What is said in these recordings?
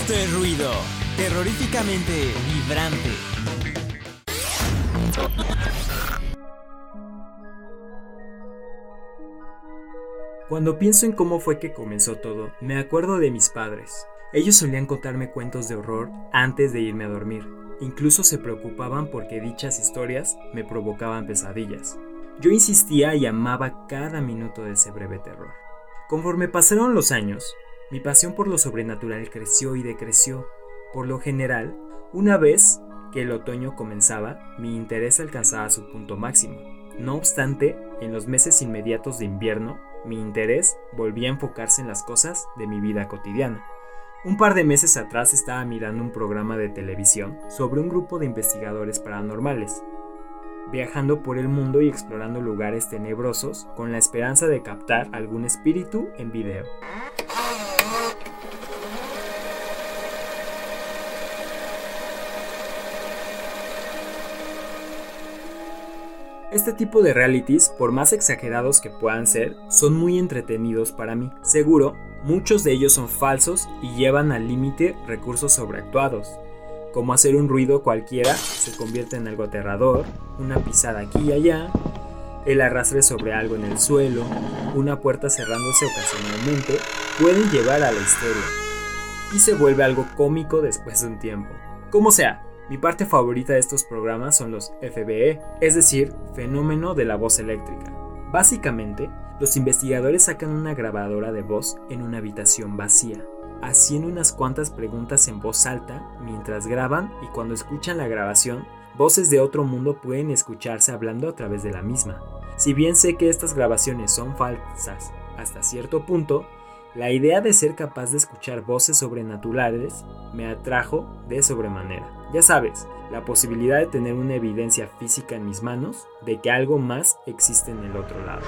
Esto es ruido, terroríficamente vibrante. Cuando pienso en cómo fue que comenzó todo, me acuerdo de mis padres. Ellos solían contarme cuentos de horror antes de irme a dormir. Incluso se preocupaban porque dichas historias me provocaban pesadillas. Yo insistía y amaba cada minuto de ese breve terror. Conforme pasaron los años, mi pasión por lo sobrenatural creció y decreció. Por lo general, una vez que el otoño comenzaba, mi interés alcanzaba su punto máximo. No obstante, en los meses inmediatos de invierno, mi interés volvía a enfocarse en las cosas de mi vida cotidiana. Un par de meses atrás estaba mirando un programa de televisión sobre un grupo de investigadores paranormales, viajando por el mundo y explorando lugares tenebrosos con la esperanza de captar algún espíritu en video. Este tipo de realities, por más exagerados que puedan ser, son muy entretenidos para mí. Seguro, muchos de ellos son falsos y llevan al límite recursos sobreactuados, como hacer un ruido cualquiera se convierte en algo aterrador, una pisada aquí y allá, el arrastre sobre algo en el suelo, una puerta cerrándose ocasionalmente, pueden llevar a la histeria y se vuelve algo cómico después de un tiempo. Como sea, mi parte favorita de estos programas son los FBE, es decir, fenómeno de la voz eléctrica. Básicamente, los investigadores sacan una grabadora de voz en una habitación vacía, haciendo unas cuantas preguntas en voz alta mientras graban y cuando escuchan la grabación, voces de otro mundo pueden escucharse hablando a través de la misma. Si bien sé que estas grabaciones son falsas hasta cierto punto, la idea de ser capaz de escuchar voces sobrenaturales me atrajo de sobremanera. Ya sabes, la posibilidad de tener una evidencia física en mis manos de que algo más existe en el otro lado.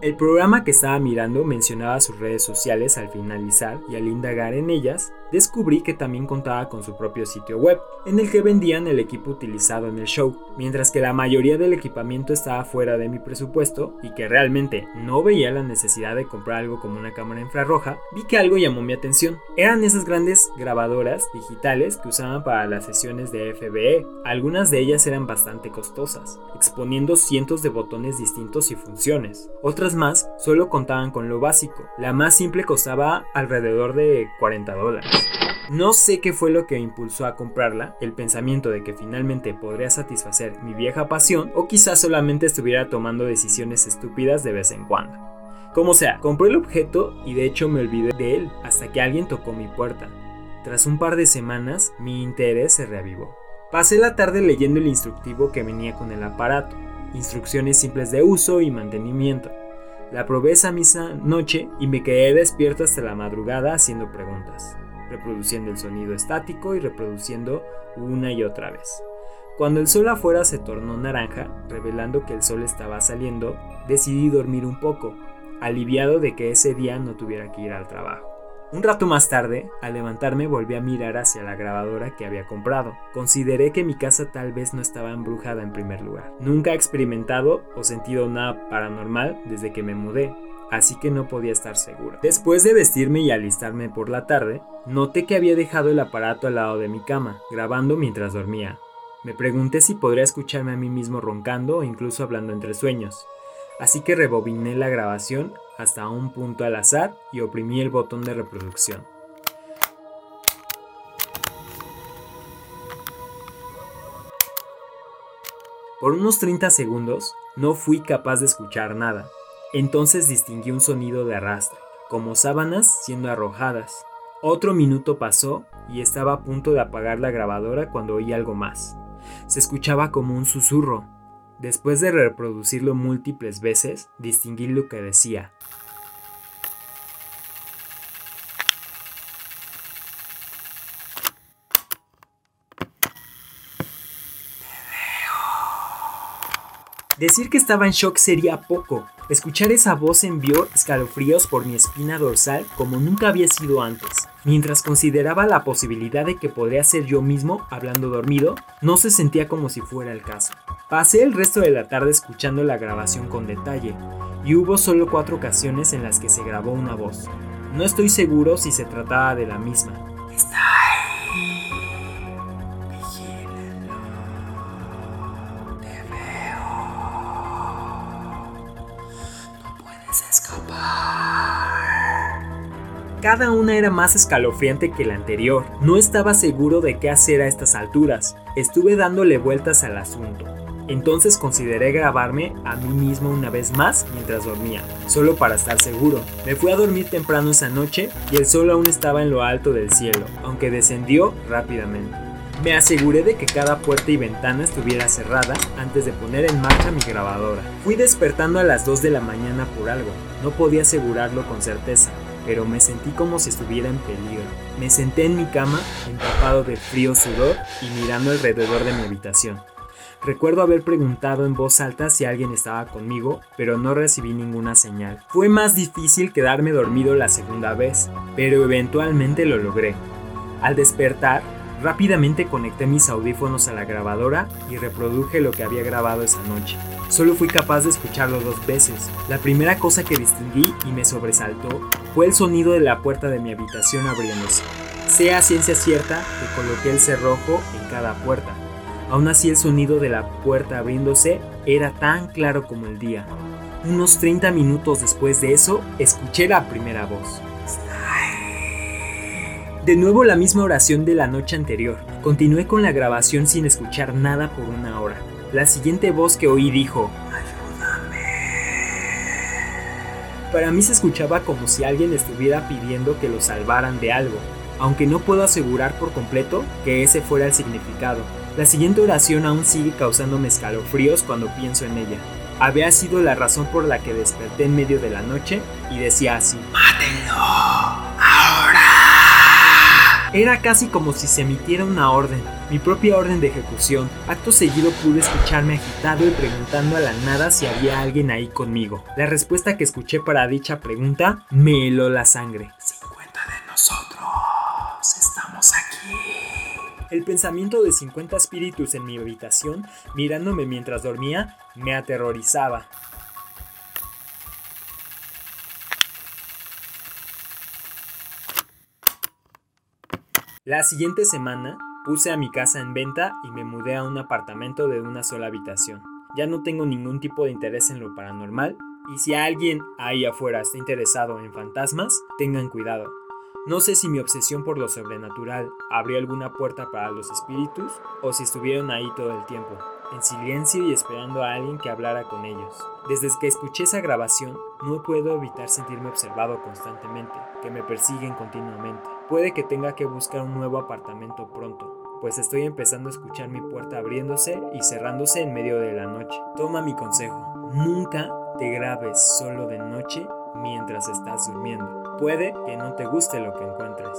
El programa que estaba mirando mencionaba sus redes sociales al finalizar y al indagar en ellas, descubrí que también contaba con su propio sitio web, en el que vendían el equipo utilizado en el show, mientras que la mayoría del equipamiento estaba fuera de mi presupuesto y que realmente no veía la necesidad de comprar algo como una cámara infrarroja, vi que algo llamó mi atención. Eran esas grandes grabadoras digitales que usaban para las sesiones de FBE, algunas de ellas eran bastante costosas, exponiendo cientos de botones distintos y funciones. Otras más solo contaban con lo básico. La más simple costaba alrededor de 40 dólares. No sé qué fue lo que impulsó a comprarla, el pensamiento de que finalmente podría satisfacer mi vieja pasión o quizás solamente estuviera tomando decisiones estúpidas de vez en cuando. Como sea, compré el objeto y de hecho me olvidé de él hasta que alguien tocó mi puerta. Tras un par de semanas, mi interés se reavivó. Pasé la tarde leyendo el instructivo que venía con el aparato, instrucciones simples de uso y mantenimiento. La probé esa misma noche y me quedé despierto hasta la madrugada haciendo preguntas, reproduciendo el sonido estático y reproduciendo una y otra vez. Cuando el sol afuera se tornó naranja, revelando que el sol estaba saliendo, decidí dormir un poco, aliviado de que ese día no tuviera que ir al trabajo. Un rato más tarde, al levantarme volví a mirar hacia la grabadora que había comprado. Consideré que mi casa tal vez no estaba embrujada en primer lugar. Nunca he experimentado o sentido nada paranormal desde que me mudé, así que no podía estar seguro. Después de vestirme y alistarme por la tarde, noté que había dejado el aparato al lado de mi cama, grabando mientras dormía. Me pregunté si podría escucharme a mí mismo roncando o incluso hablando entre sueños así que rebobiné la grabación hasta un punto al azar y oprimí el botón de reproducción. Por unos 30 segundos no fui capaz de escuchar nada. Entonces distinguí un sonido de arrastre, como sábanas siendo arrojadas. Otro minuto pasó y estaba a punto de apagar la grabadora cuando oí algo más. Se escuchaba como un susurro, Después de reproducirlo múltiples veces, distinguí lo que decía. Decir que estaba en shock sería poco. Escuchar esa voz envió escalofríos por mi espina dorsal como nunca había sido antes. Mientras consideraba la posibilidad de que podría ser yo mismo hablando dormido, no se sentía como si fuera el caso. Pasé el resto de la tarde escuchando la grabación con detalle, y hubo solo cuatro ocasiones en las que se grabó una voz. No estoy seguro si se trataba de la misma. Escapar. Cada una era más escalofriante que la anterior. No estaba seguro de qué hacer a estas alturas. Estuve dándole vueltas al asunto. Entonces consideré grabarme a mí mismo una vez más mientras dormía, solo para estar seguro. Me fui a dormir temprano esa noche y el sol aún estaba en lo alto del cielo, aunque descendió rápidamente. Me aseguré de que cada puerta y ventana estuviera cerrada antes de poner en marcha mi grabadora. Fui despertando a las 2 de la mañana por algo, no podía asegurarlo con certeza, pero me sentí como si estuviera en peligro. Me senté en mi cama, empapado de frío sudor y mirando alrededor de mi habitación. Recuerdo haber preguntado en voz alta si alguien estaba conmigo, pero no recibí ninguna señal. Fue más difícil quedarme dormido la segunda vez, pero eventualmente lo logré. Al despertar, rápidamente conecté mis audífonos a la grabadora y reproduje lo que había grabado esa noche. Solo fui capaz de escucharlo dos veces. La primera cosa que distinguí y me sobresaltó fue el sonido de la puerta de mi habitación abriéndose. Sea ciencia cierta que coloqué el cerrojo en cada puerta, Aún así el sonido de la puerta abriéndose era tan claro como el día. Unos 30 minutos después de eso, escuché la primera voz. De nuevo la misma oración de la noche anterior. Continué con la grabación sin escuchar nada por una hora. La siguiente voz que oí dijo, Ayúdame. Para mí se escuchaba como si alguien estuviera pidiendo que lo salvaran de algo, aunque no puedo asegurar por completo que ese fuera el significado. La siguiente oración aún sigue causándome escalofríos cuando pienso en ella. Había sido la razón por la que desperté en medio de la noche y decía así: ¡Mátenlo! Era casi como si se emitiera una orden, mi propia orden de ejecución. Acto seguido pude escucharme agitado y preguntando a la nada si había alguien ahí conmigo. La respuesta que escuché para dicha pregunta me heló la sangre. 50 de nosotros estamos aquí. El pensamiento de 50 espíritus en mi habitación, mirándome mientras dormía, me aterrorizaba. La siguiente semana puse a mi casa en venta y me mudé a un apartamento de una sola habitación. Ya no tengo ningún tipo de interés en lo paranormal y si alguien ahí afuera está interesado en fantasmas, tengan cuidado. No sé si mi obsesión por lo sobrenatural abrió alguna puerta para los espíritus o si estuvieron ahí todo el tiempo, en silencio y esperando a alguien que hablara con ellos. Desde que escuché esa grabación, no puedo evitar sentirme observado constantemente, que me persiguen continuamente. Puede que tenga que buscar un nuevo apartamento pronto, pues estoy empezando a escuchar mi puerta abriéndose y cerrándose en medio de la noche. Toma mi consejo, nunca te grabes solo de noche mientras estás durmiendo. Puede que no te guste lo que encuentres.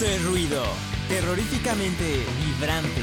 Esto es ruido, terroríficamente vibrante.